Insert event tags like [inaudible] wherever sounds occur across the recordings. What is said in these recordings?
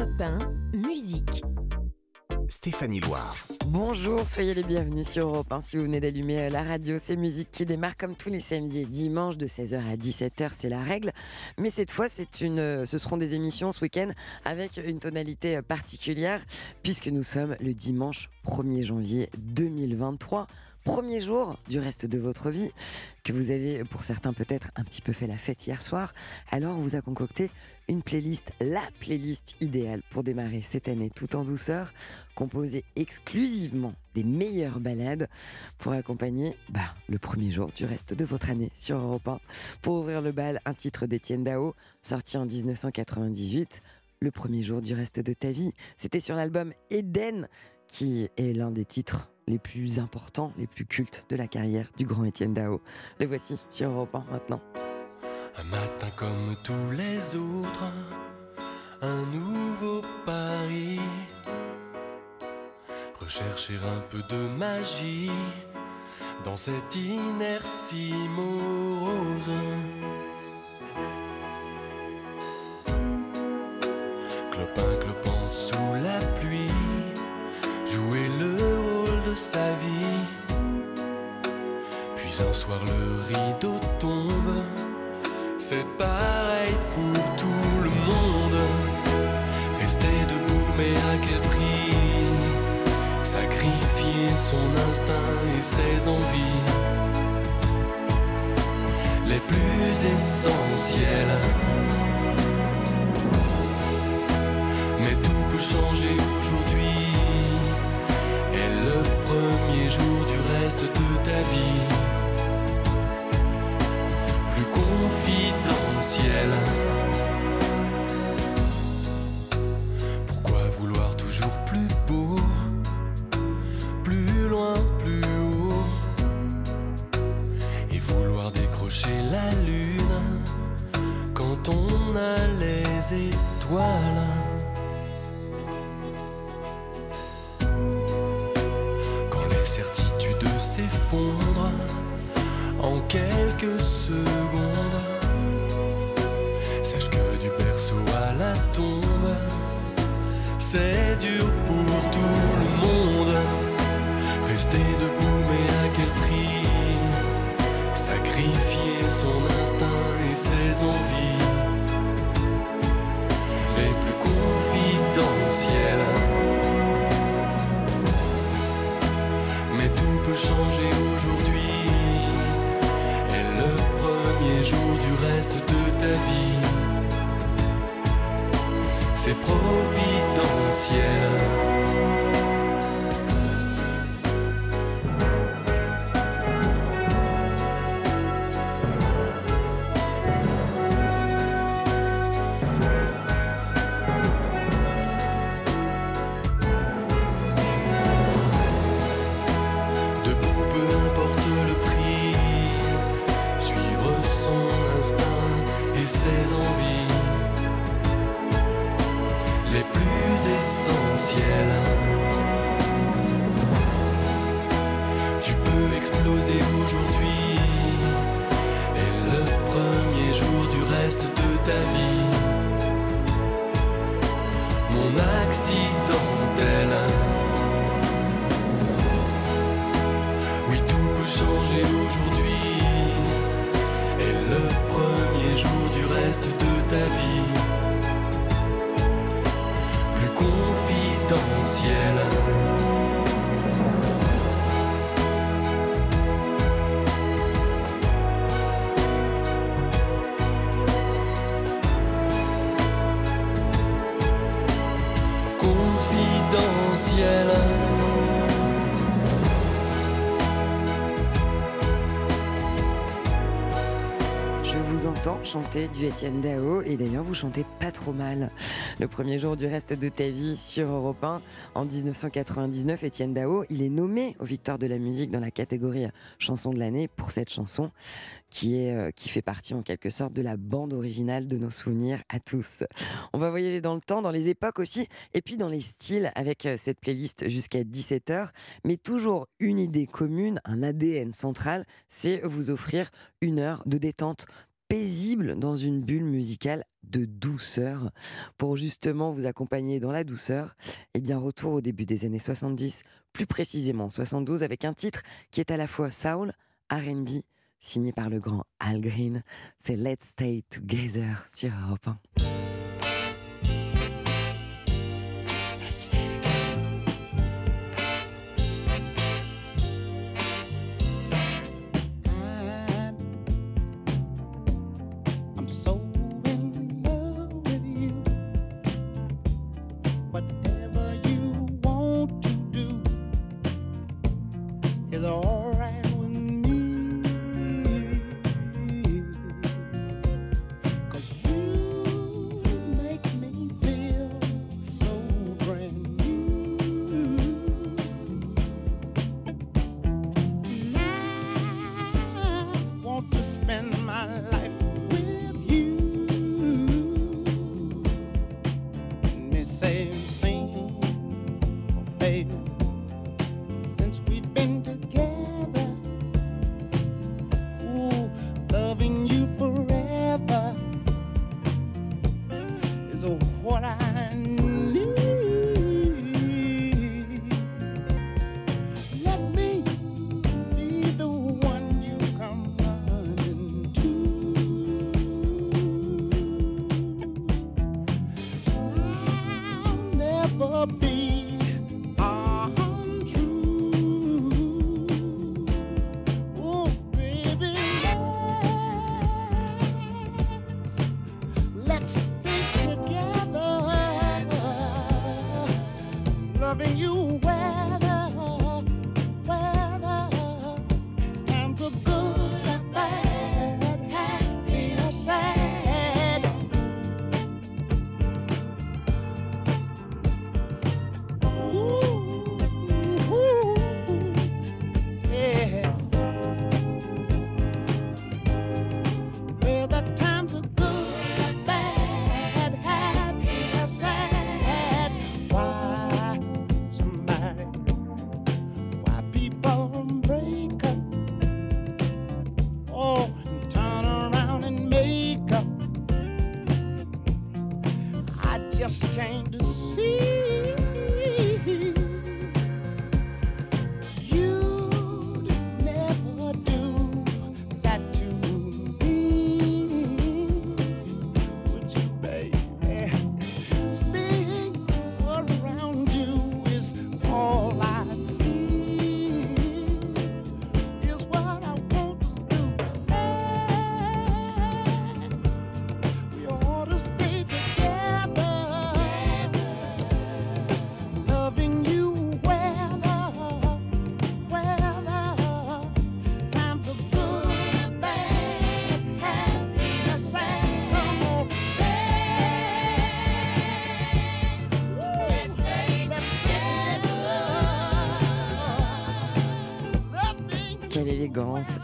Europe 1, musique. Stéphanie Loire. Bonjour, soyez les bienvenus sur Europe 1. Si vous venez d'allumer euh, la radio, c'est musique qui démarre comme tous les samedis et dimanches de 16h à 17h, c'est la règle. Mais cette fois, c'est une, euh, ce seront des émissions ce week-end avec une tonalité euh, particulière puisque nous sommes le dimanche 1er janvier 2023 premier jour du reste de votre vie, que vous avez pour certains peut-être un petit peu fait la fête hier soir, alors on vous a concocté une playlist, la playlist idéale pour démarrer cette année tout en douceur, composée exclusivement des meilleures balades pour accompagner bah, le premier jour du reste de votre année sur Europe 1. Pour ouvrir le bal, un titre d'Étienne Dao, sorti en 1998, le premier jour du reste de ta vie. C'était sur l'album Eden, qui est l'un des titres les plus importants, les plus cultes de la carrière du grand Étienne Dao. Le voici sur Europe 1 maintenant. Un matin comme tous les autres, un nouveau pari. Rechercher un peu de magie dans cette inertie morose. Clopin, clopin sous la pluie, jouer le rôle de sa vie. Puis un soir le rideau tombe, c'est pareil pour tout le monde. Rester debout, mais à quel prix? Sacrifier son instinct et ses envies les plus essentielles. Mais tout peut changer aujourd'hui. Et le premier jour du reste de ta vie, confidentiel. Pourquoi vouloir toujours plus beau, plus loin, plus haut, et vouloir décrocher la lune quand on a les étoiles? Quand les certitudes s'effondrent en quelques secondes, et ses envies les plus essentielles. Chanter du Étienne Dao et d'ailleurs vous chantez pas trop mal. Le premier jour du reste de ta vie sur Europe 1 en 1999, Étienne Dao, il est nommé aux Victoires de la musique dans la catégorie chanson de l'année pour cette chanson qui est euh, qui fait partie en quelque sorte de la bande originale de nos souvenirs à tous. On va voyager dans le temps, dans les époques aussi et puis dans les styles avec euh, cette playlist jusqu'à 17h, mais toujours une idée commune, un ADN central, c'est vous offrir une heure de détente paisible dans une bulle musicale de douceur pour justement vous accompagner dans la douceur. Et bien retour au début des années 70, plus précisément 72 avec un titre qui est à la fois soul, R&B, signé par le grand Al Green. C'est Let's Stay Together sur Europe 1.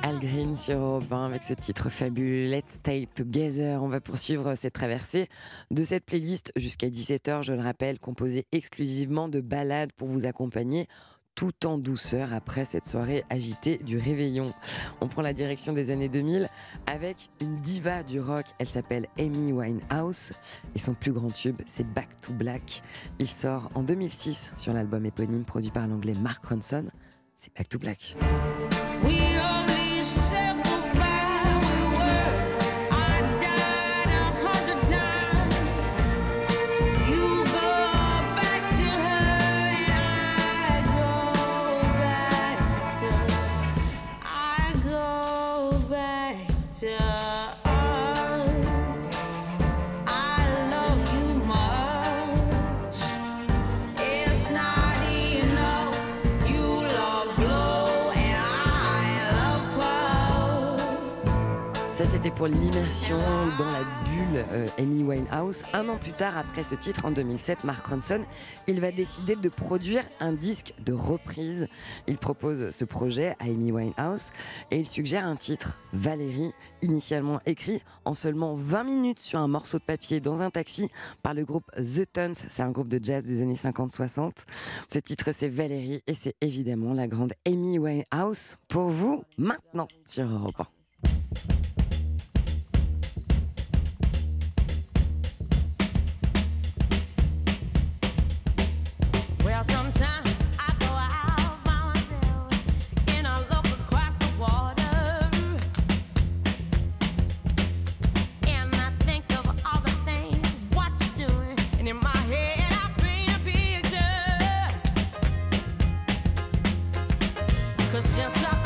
Al Green sur Europe avec ce titre fabuleux Let's Stay Together. On va poursuivre cette traversée de cette playlist jusqu'à 17h, je le rappelle, composée exclusivement de ballades pour vous accompagner tout en douceur après cette soirée agitée du réveillon. On prend la direction des années 2000 avec une diva du rock, elle s'appelle Amy Winehouse et son plus grand tube c'est Back to Black. Il sort en 2006 sur l'album éponyme produit par l'anglais Mark Ronson. C'est Back to Black. We only say. C'était pour l'immersion dans la bulle euh, Amy Winehouse. Un an plus tard, après ce titre, en 2007, Mark Ronson, il va décider de produire un disque de reprise. Il propose ce projet à Amy Winehouse et il suggère un titre, Valérie, initialement écrit en seulement 20 minutes sur un morceau de papier dans un taxi par le groupe The Tons. C'est un groupe de jazz des années 50-60. Ce titre, c'est Valérie et c'est évidemment la grande Amy Winehouse pour vous maintenant sur Europe 1. consciência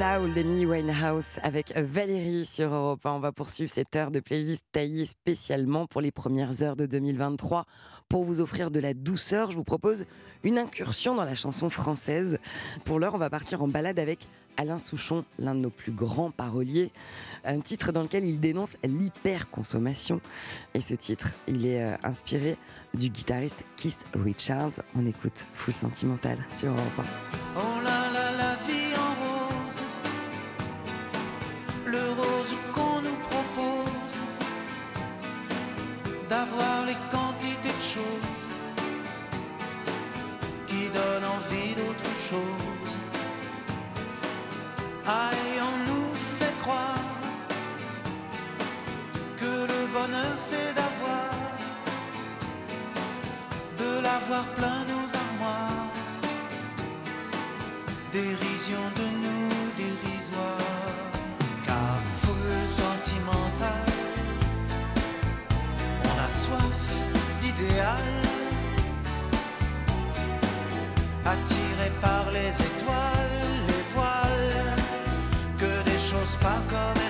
Soul d'Amy Winehouse avec Valérie sur Europe 1. On va poursuivre cette heure de playlist taillée spécialement pour les premières heures de 2023. Pour vous offrir de la douceur, je vous propose une incursion dans la chanson française. Pour l'heure, on va partir en balade avec Alain Souchon, l'un de nos plus grands paroliers. Un titre dans lequel il dénonce l'hyperconsommation. Et ce titre, il est euh, inspiré du guitariste Keith Richards. On écoute Full Sentimental sur Europe 1. C'est d'avoir, de l'avoir plein nos armoires, dérision de nous dérisoire sentimental. On a soif d'idéal, attiré par les étoiles, les voiles, que des choses pas commerciales.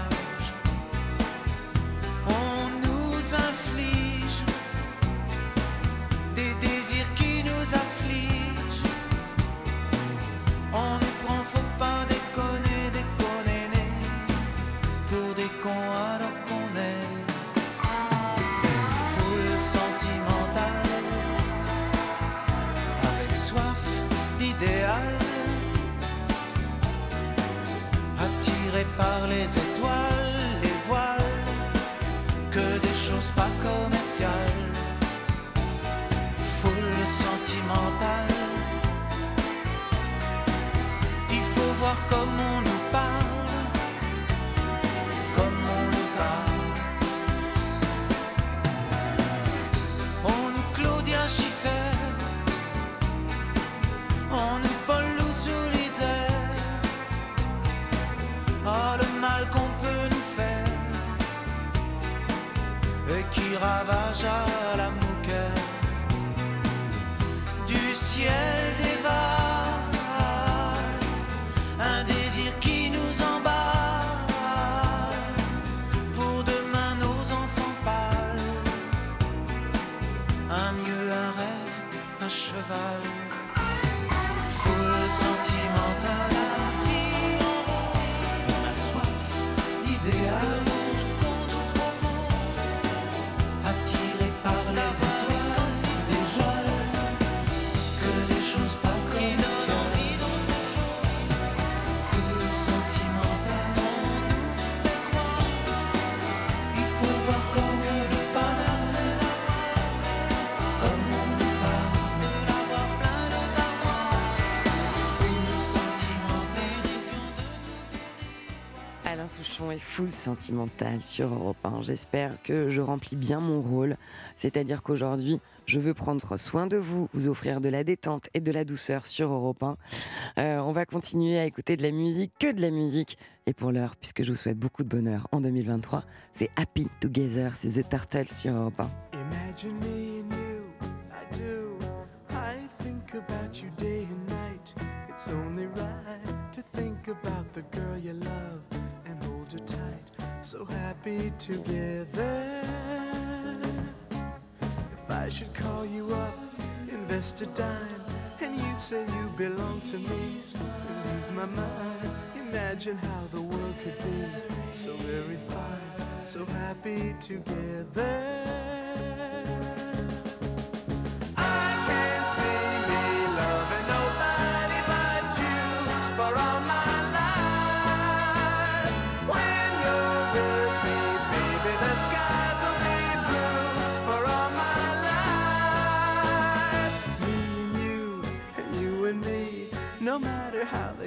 Souchon est full sentimental sur Europe 1. J'espère que je remplis bien mon rôle. C'est-à-dire qu'aujourd'hui, je veux prendre soin de vous, vous offrir de la détente et de la douceur sur Europe 1. Euh, on va continuer à écouter de la musique, que de la musique. Et pour l'heure, puisque je vous souhaite beaucoup de bonheur en 2023, c'est Happy Together, c'est The Turtles sur Europe 1. Imagine me and you, I do. I think about you day and night. It's only right to think about the girl you love So happy together. If I should call you up, invest a dime, and you say you belong to me, you lose my mind. Imagine how the world could be so very fine, so happy together.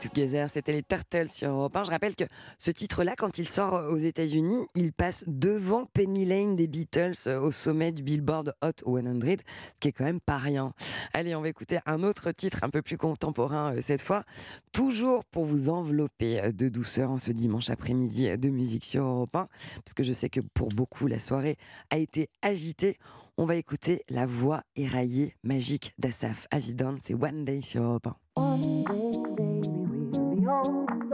Together, c'était les Turtles sur Europe 1. Je rappelle que ce titre-là, quand il sort aux États-Unis, il passe devant Penny Lane des Beatles euh, au sommet du Billboard Hot 100, ce qui est quand même pas rien. Allez, on va écouter un autre titre un peu plus contemporain euh, cette fois, toujours pour vous envelopper euh, de douceur en ce dimanche après-midi de musique sur Europe 1, parce que je sais que pour beaucoup la soirée a été agitée. On va écouter la voix éraillée magique d'Asaf Avidan, c'est One Day sur Europe 1. One day,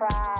cry.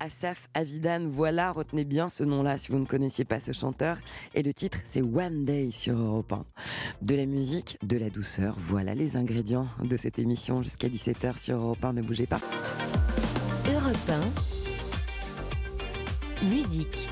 Asaf Avidan. Voilà, retenez bien ce nom-là si vous ne connaissiez pas ce chanteur. Et le titre, c'est One Day sur Europe De la musique, de la douceur, voilà les ingrédients de cette émission jusqu'à 17h sur Europe 1. Ne bougez pas. Europe 1. Musique.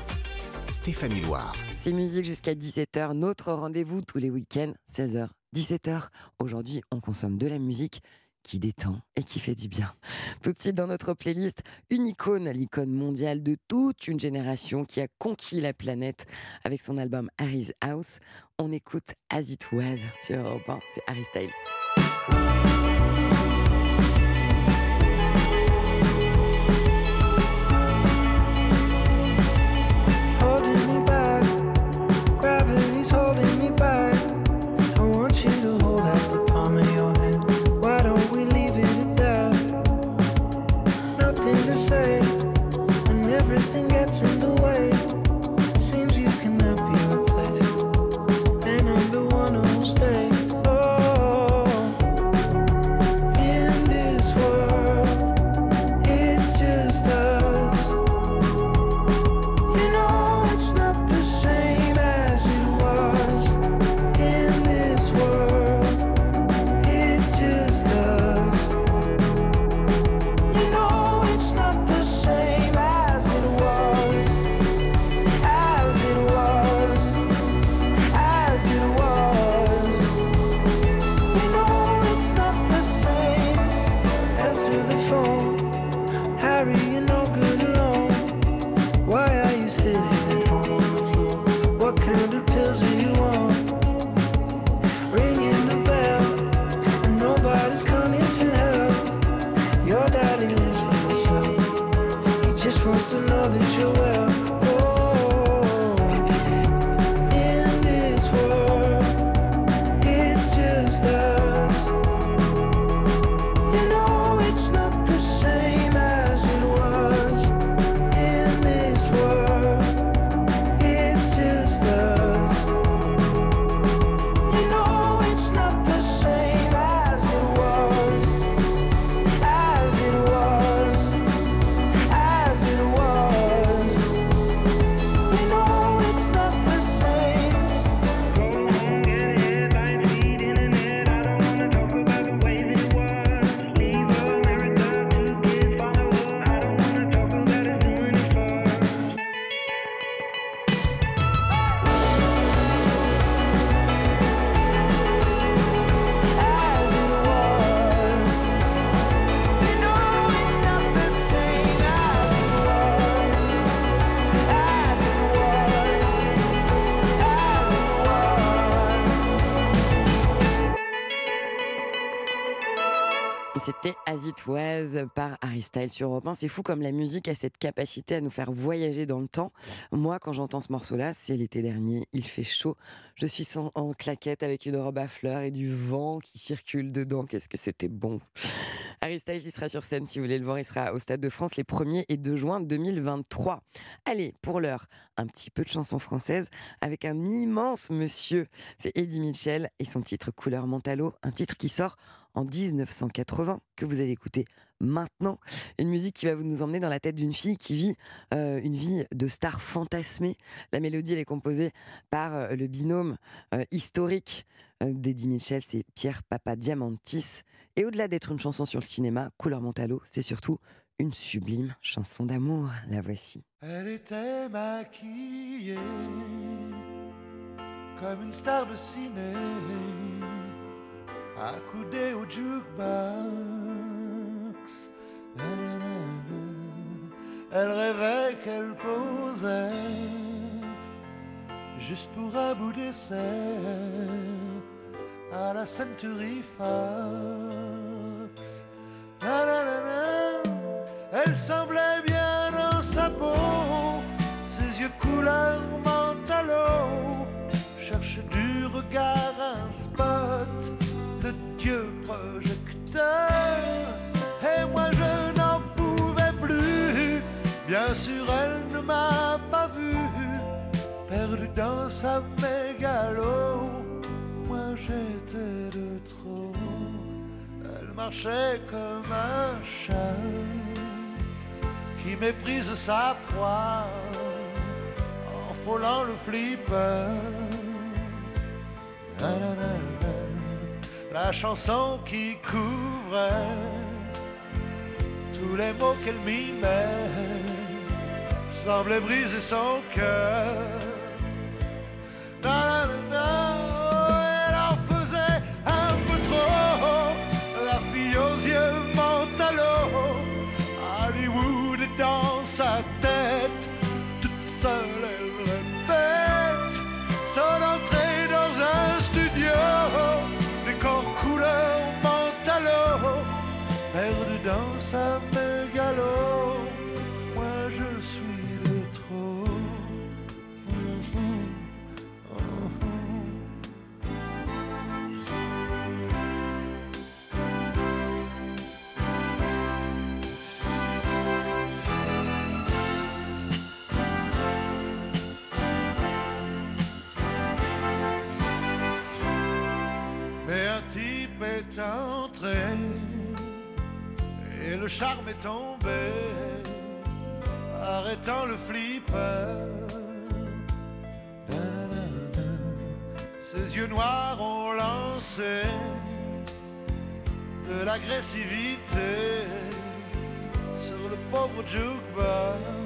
Stéphanie Loire. C'est musique jusqu'à 17h. Notre rendez-vous tous les week-ends, 16h, 17h. Aujourd'hui, on consomme de la musique qui détend et qui fait du bien. Tout de suite dans notre playlist, une icône, l'icône mondiale de toute une génération qui a conquis la planète avec son album Harry's House. On écoute As It Was c'est Harry Styles. Par Harry sur Europe 1. C'est fou comme la musique a cette capacité à nous faire voyager dans le temps. Moi, quand j'entends ce morceau-là, c'est l'été dernier, il fait chaud. Je suis en, claquette avec une robe à fleurs et du vent qui circule dedans. Qu'est-ce que c'était bon. Harry Styles, il sera sur scène si vous voulez le voir. Il sera au Stade de France les 1er et 2 juin 2023. Allez, pour l'heure, un petit peu de chansons françaises avec un immense monsieur. C'est Eddie Mitchell et son titre Couleur Mentalo, un titre qui sort en 1980 que vous allez écouter maintenant. Une musique qui va vous nous emmener dans la tête d'une fille qui vit euh, une vie de star fantasmée. La mélodie, elle est composée par euh, le binôme euh, historique d'Eddie Mitchell, c'est Pierre Papa Diamantis. Et au-delà d'être une chanson sur le cinéma, Couleur Mentalo, c'est surtout une sublime chanson d'amour. La voici. Elle était maquillée comme une star de ciné, au. Elle rêvait qu'elle causait juste pour un bout d'essai à la Century Fox. Elle semblait bien dans sa peau, ses yeux couleur mentalo cherche du regard un spot de Dieu projecteur. Bien sûr elle ne m'a pas vu, perdu dans sa mégalo. Moi j'étais de trop, elle marchait comme un chat qui méprise sa proie en frôlant le flipper. La, la, chanson qui couvrait tous les mots qu'elle mimait semblait briser son cœur. Charme est tombé, arrêtant le flipper. Ses yeux noirs ont lancé de l'agressivité sur le pauvre jukebox.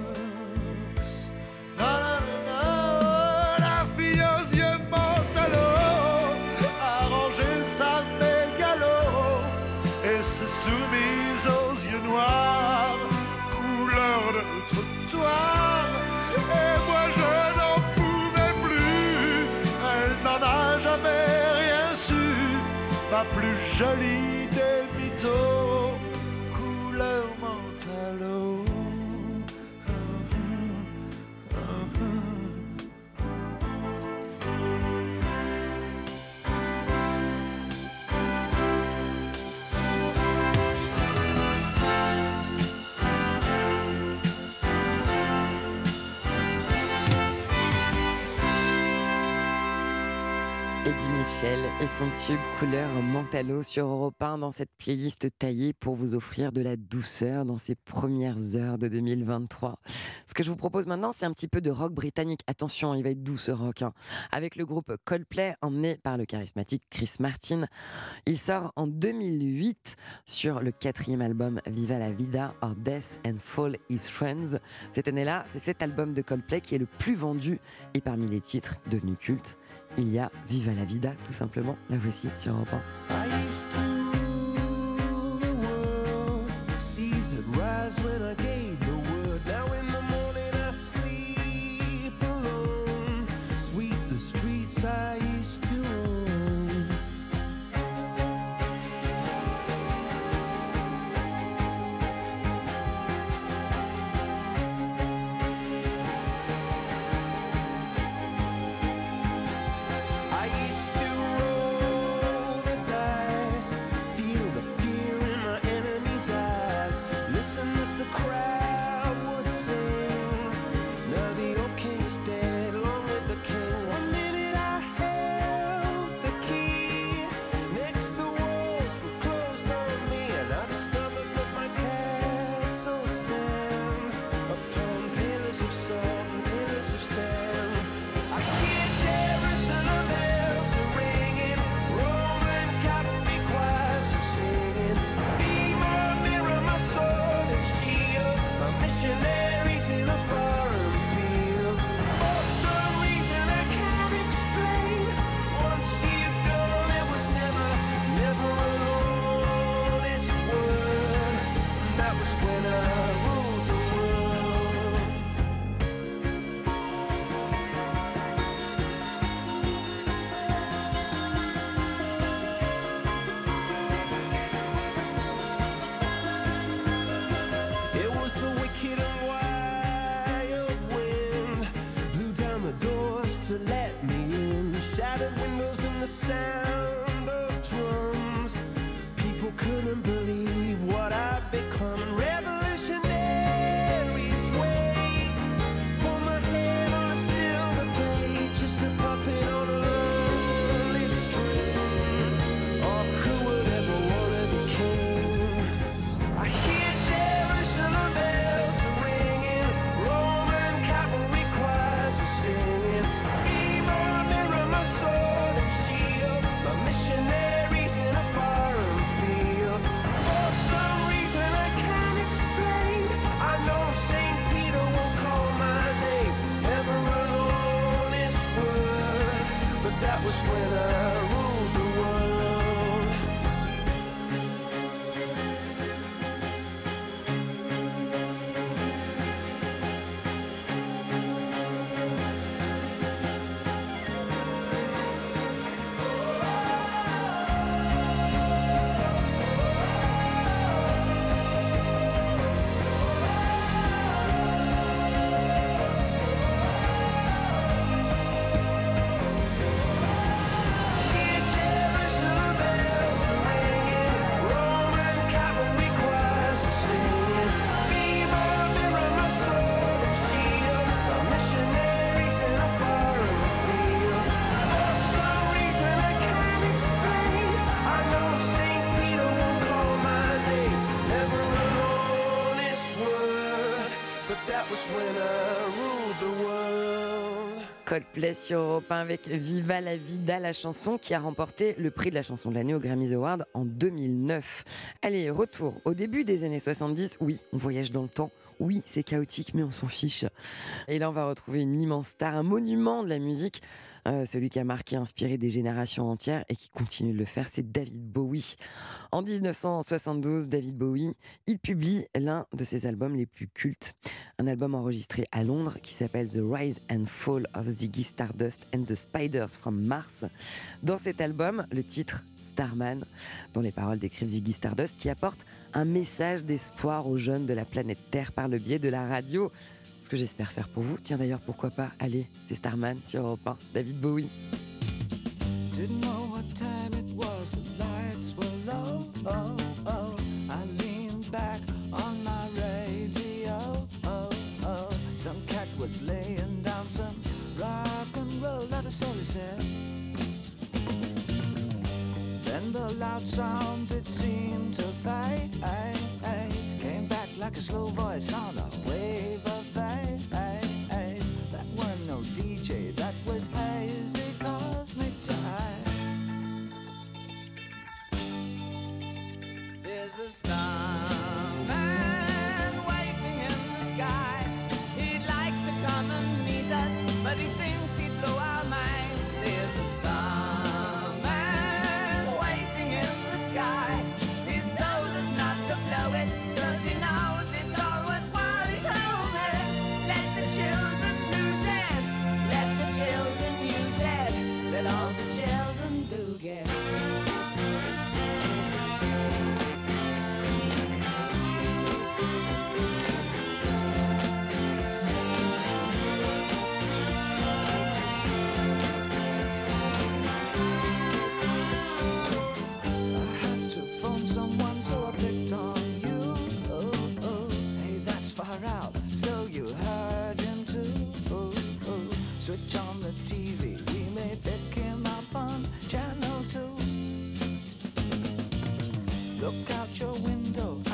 La plus jolie des mythos, Et son tube couleur Mentalo sur Europe 1 dans cette playlist taillée pour vous offrir de la douceur dans ces premières heures de 2023. Ce que je vous propose maintenant, c'est un petit peu de rock britannique. Attention, il va être doux ce rock. hein. Avec le groupe Coldplay, emmené par le charismatique Chris Martin. Il sort en 2008 sur le quatrième album Viva la Vida or Death and Fall His Friends. Cette année-là, c'est cet album de Coldplay qui est le plus vendu et parmi les titres devenus cultes, il y a Viva la Vida, tout simplement. La voici sur Europe 1. Coldplay sur Europe 1 avec Viva la Vida, la chanson qui a remporté le prix de la chanson de l'année au Grammys Award en 2009. Allez, retour au début des années 70. Oui, on voyage dans le temps. Oui, c'est chaotique, mais on s'en fiche. Et là, on va retrouver une immense star, un monument de la musique. Euh, celui qui a marqué, inspiré des générations entières et qui continue de le faire, c'est David Bowie. En 1972, David Bowie, il publie l'un de ses albums les plus cultes. Un album enregistré à Londres qui s'appelle The Rise and Fall of Ziggy Stardust and the Spiders from Mars. Dans cet album, le titre Starman, dont les paroles décrivent Ziggy Stardust, qui apporte un message d'espoir aux jeunes de la planète Terre par le biais de la radio. Ce que j'espère faire pour vous. Tiens d'ailleurs, pourquoi pas Allez, c'est Starman sur Europe 1, David Bowie. Didn't know what time it was, the lights were low. Oh, oh. I leaned back on my radio. Oh, oh. Some cat was laying down some rock and roll, that is all he said. Then the loud sound it seemed to fade. Came back like a slow voice on a window,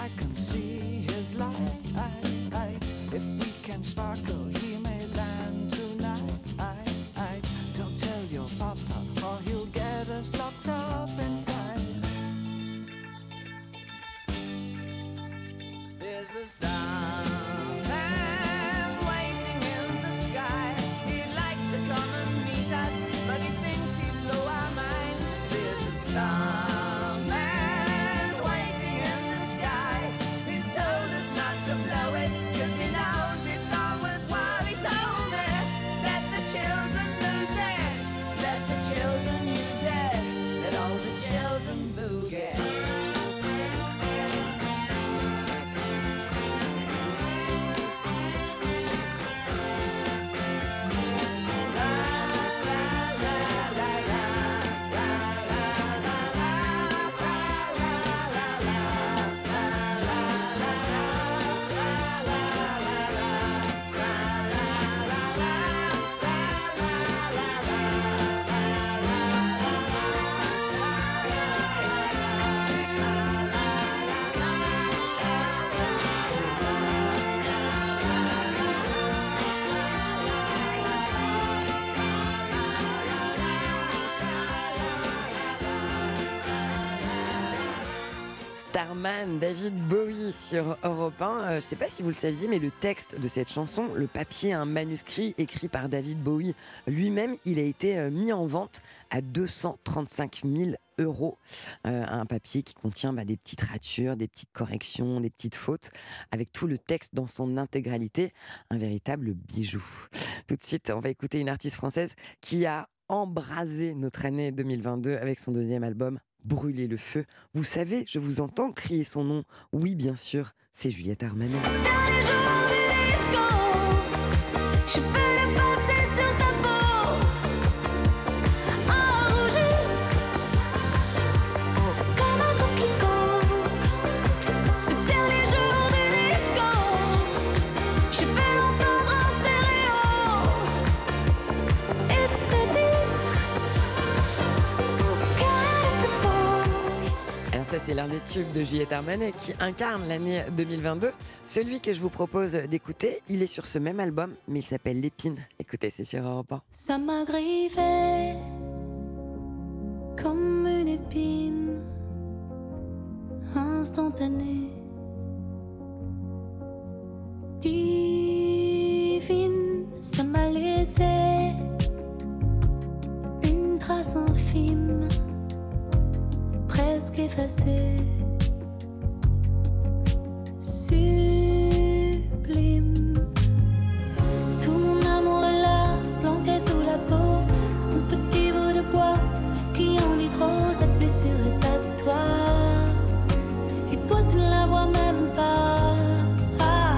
Starman, David Bowie sur Europe 1. Euh, je ne sais pas si vous le saviez, mais le texte de cette chanson, le papier, un manuscrit écrit par David Bowie lui-même, il a été euh, mis en vente à 235 000 euros. Euh, un papier qui contient bah, des petites ratures, des petites corrections, des petites fautes, avec tout le texte dans son intégralité. Un véritable bijou. Tout de suite, on va écouter une artiste française qui a embrasé notre année 2022 avec son deuxième album Brûler le feu. Vous savez, je vous entends crier son nom. Oui, bien sûr, c'est Juliette Armanet. Ça, c'est l'un des tubes de Juliette Armanet qui incarne l'année 2022. Celui que je vous propose d'écouter, il est sur ce même album, mais il s'appelle L'épine. Écoutez, c'est sur Europe 1. Ça m'a griffé comme une épine instantanée, divine. Ça m'a laissé infime, presque effacé, sublime. Tout mon amour est là, planqué sous la peau, un petit bout de bois qui en dit trop, cette blessure est à toi. Et toi tu ne la vois même pas. Ah,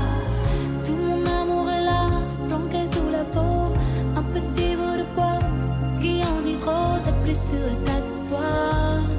tout mon amour est là, planqué sous la peau, un petit bout de bois qui en dit trop, cette blessure est à toi.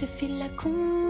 Te file la combine.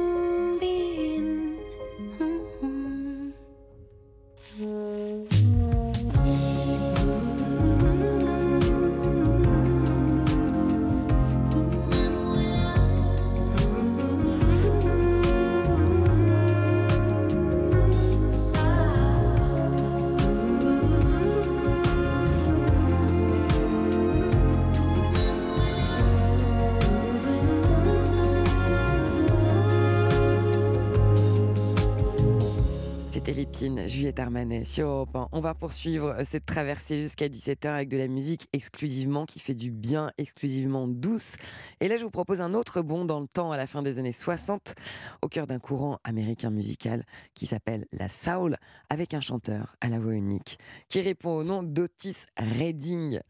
Juliette Armanet sur Europe 1. On va poursuivre cette traversée jusqu'à 17h avec de la musique exclusivement qui fait du bien, exclusivement douce. Et là, je vous propose un autre bond dans le temps à la fin des années 60, au cœur d'un courant américain musical qui s'appelle la soul, avec un chanteur à la voix unique qui répond au nom d'Otis Redding.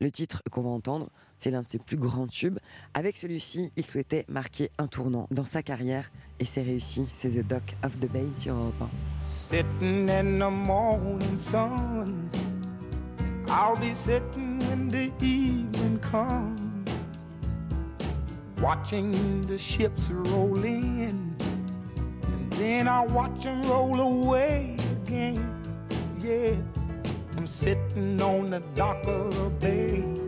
Le titre qu'on va entendre, c'est l'un de ses plus grands tubes. Avec celui-ci, il souhaitait marquer un tournant dans sa carrière et c'est réussi. C'est The Dock of the Bay sur Europe 1. Sitting in the morning sun. I'll be sitting when the evening comes. Watching the ships roll in. And then I watch them roll away again. Yeah. I'm sitting on the dock of the bay.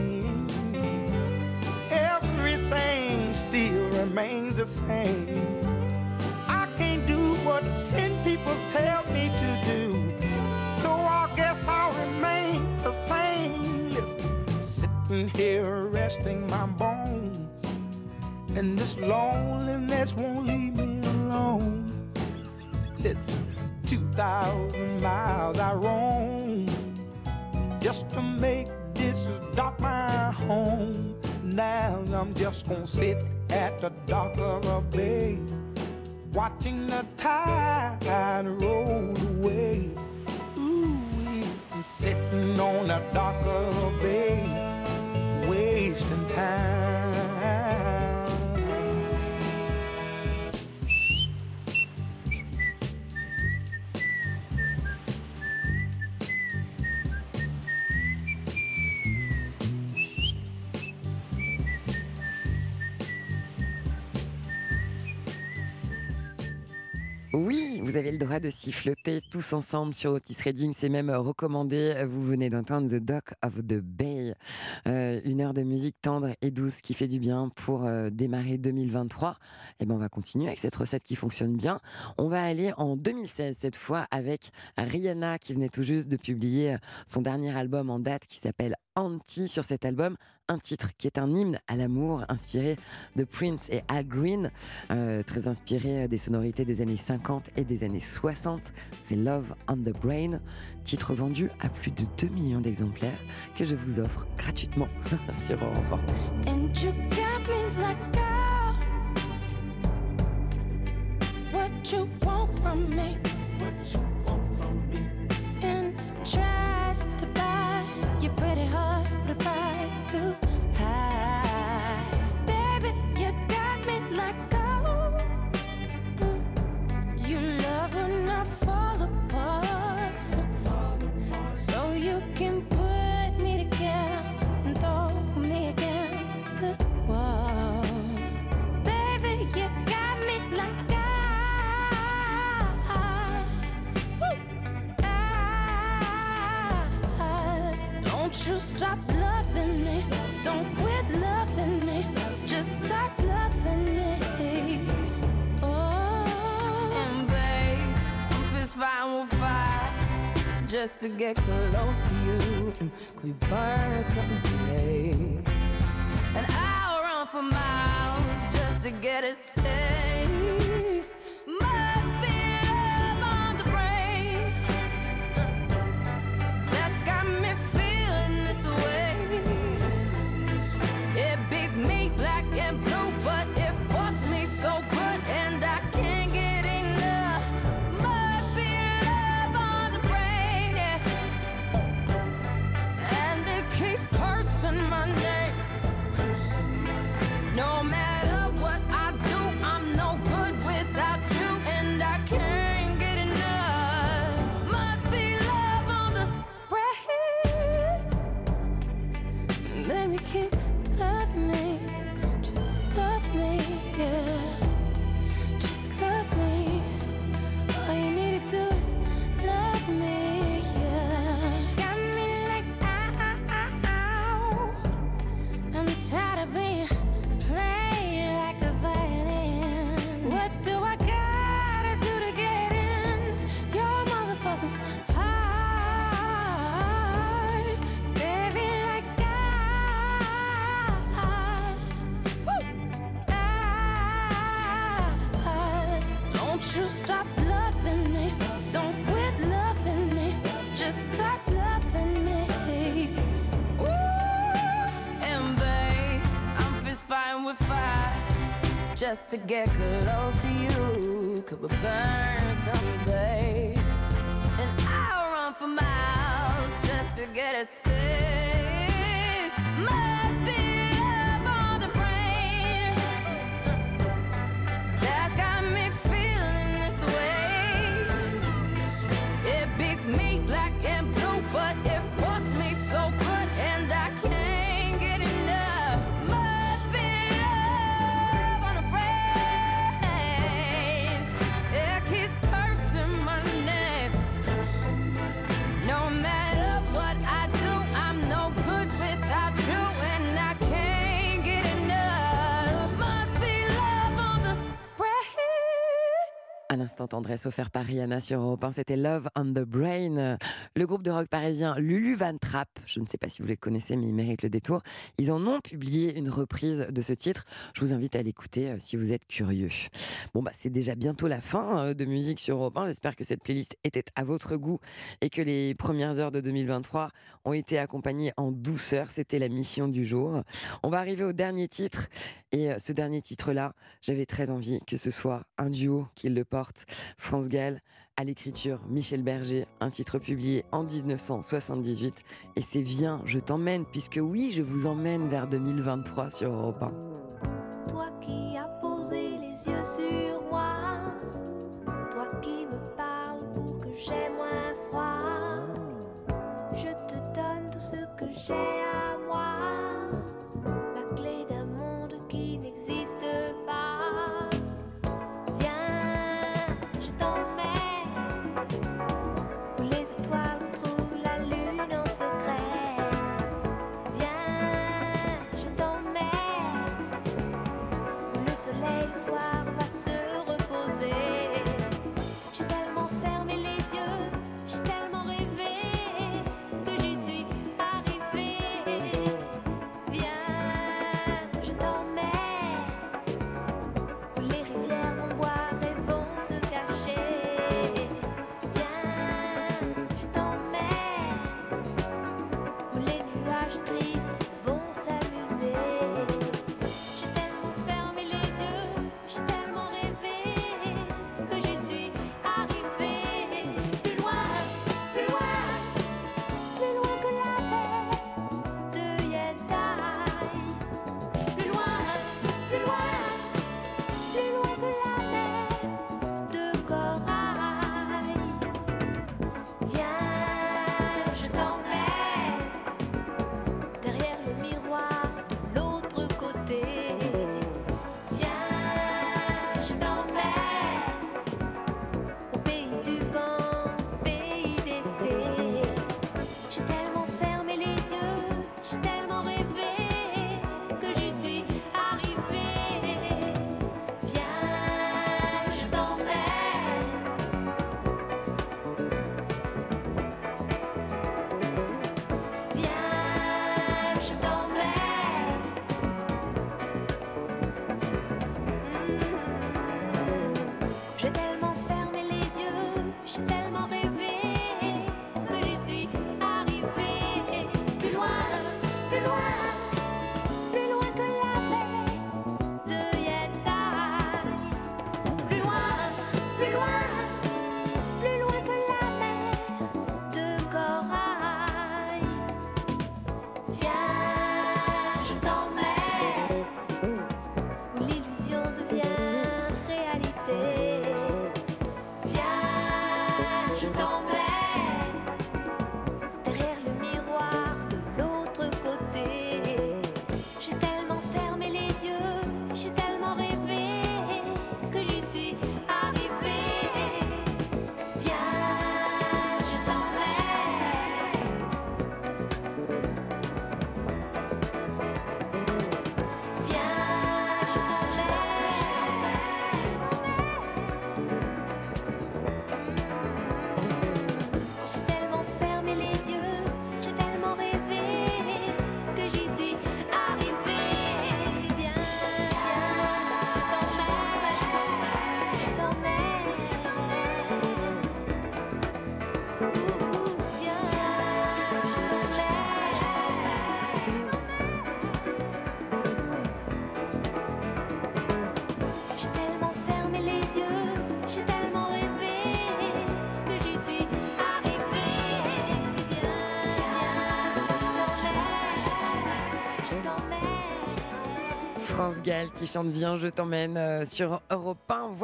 Remains the same. I can't do what ten people tell me to do. So I guess I'll remain the same. Listen, sitting here resting my bones. And this loneliness won't leave me alone. Listen, 2,000 miles I roam just to make this dock my home. Now I'm just gonna sit at the dock of a bay, watching the tide roll away. Ooh, I'm sitting on a bay, wasting time. Vous avez le droit de siffloter tous ensemble sur Otis Redding, c'est même recommandé. Vous venez d'entendre The Dock of the Bay, Euh, une heure de musique tendre et douce qui fait du bien pour euh, démarrer 2023. Et ben on va continuer avec cette recette qui fonctionne bien. On va aller en 2016 cette fois avec Rihanna qui venait tout juste de publier son dernier album en date qui s'appelle Anti sur cet album, un titre qui est un hymne à l'amour inspiré de Prince et Al Green, euh, très inspiré des sonorités des années 50 et des années 60. C'est Love on the Brain, titre vendu à plus de 2 millions d'exemplaires que je vous offre gratuitement [laughs] sur Europe 1. And you got me like, girl, what you want from me? What you want from me? And try you stop loving me. Don't quit loving me. Just stop loving me. Oh, and babe, I'm fist fighting with fire just to get close to you. Could we burn something today? And I'll run for miles just to get a taste. Must instant tendresse offert par Rihanna sur Europe 1, c'était Love on the Brain. Le groupe de rock parisien Lulu Van Trapp, je ne sais pas si vous les connaissez, mais ils méritent le détour. Ils en ont publié une reprise de ce titre. Je vous invite à l'écouter euh, si vous êtes curieux. Bon, bah, c'est déjà bientôt la fin euh, de musique sur Europe 1. J'espère que cette playlist était à votre goût et que les premières heures de 2023 ont été accompagnées en douceur. C'était la mission du jour. On va arriver au dernier titre. Et euh, ce dernier titre-là, j'avais très envie que ce soit un duo qui le porte France Gall, à l'écriture, Michel Berger, un titre publié en 1978. Et c'est Viens, je t'emmène, puisque oui, je vous emmène vers 2023 sur Europe 1. Toi qui as posé les yeux sur moi, toi qui me parles pour que j'ai moins froid, je te donne tout ce que j'ai à moi, Qui chante Viens, je t'emmène euh, sur Europe 1.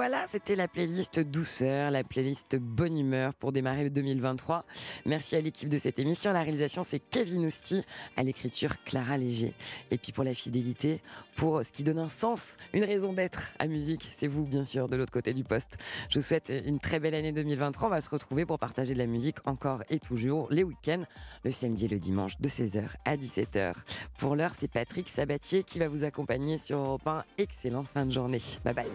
Voilà, c'était la playlist douceur, la playlist bonne humeur pour démarrer 2023. Merci à l'équipe de cette émission. La réalisation, c'est Kevin Ousti. À l'écriture, Clara Léger. Et puis pour la fidélité, pour ce qui donne un sens, une raison d'être à musique, c'est vous, bien sûr, de l'autre côté du poste. Je vous souhaite une très belle année 2023. On va se retrouver pour partager de la musique encore et toujours les week-ends, le samedi et le dimanche de 16h à 17h. Pour l'heure, c'est Patrick Sabatier qui va vous accompagner sur Europe 1. Excellente fin de journée. Bye bye.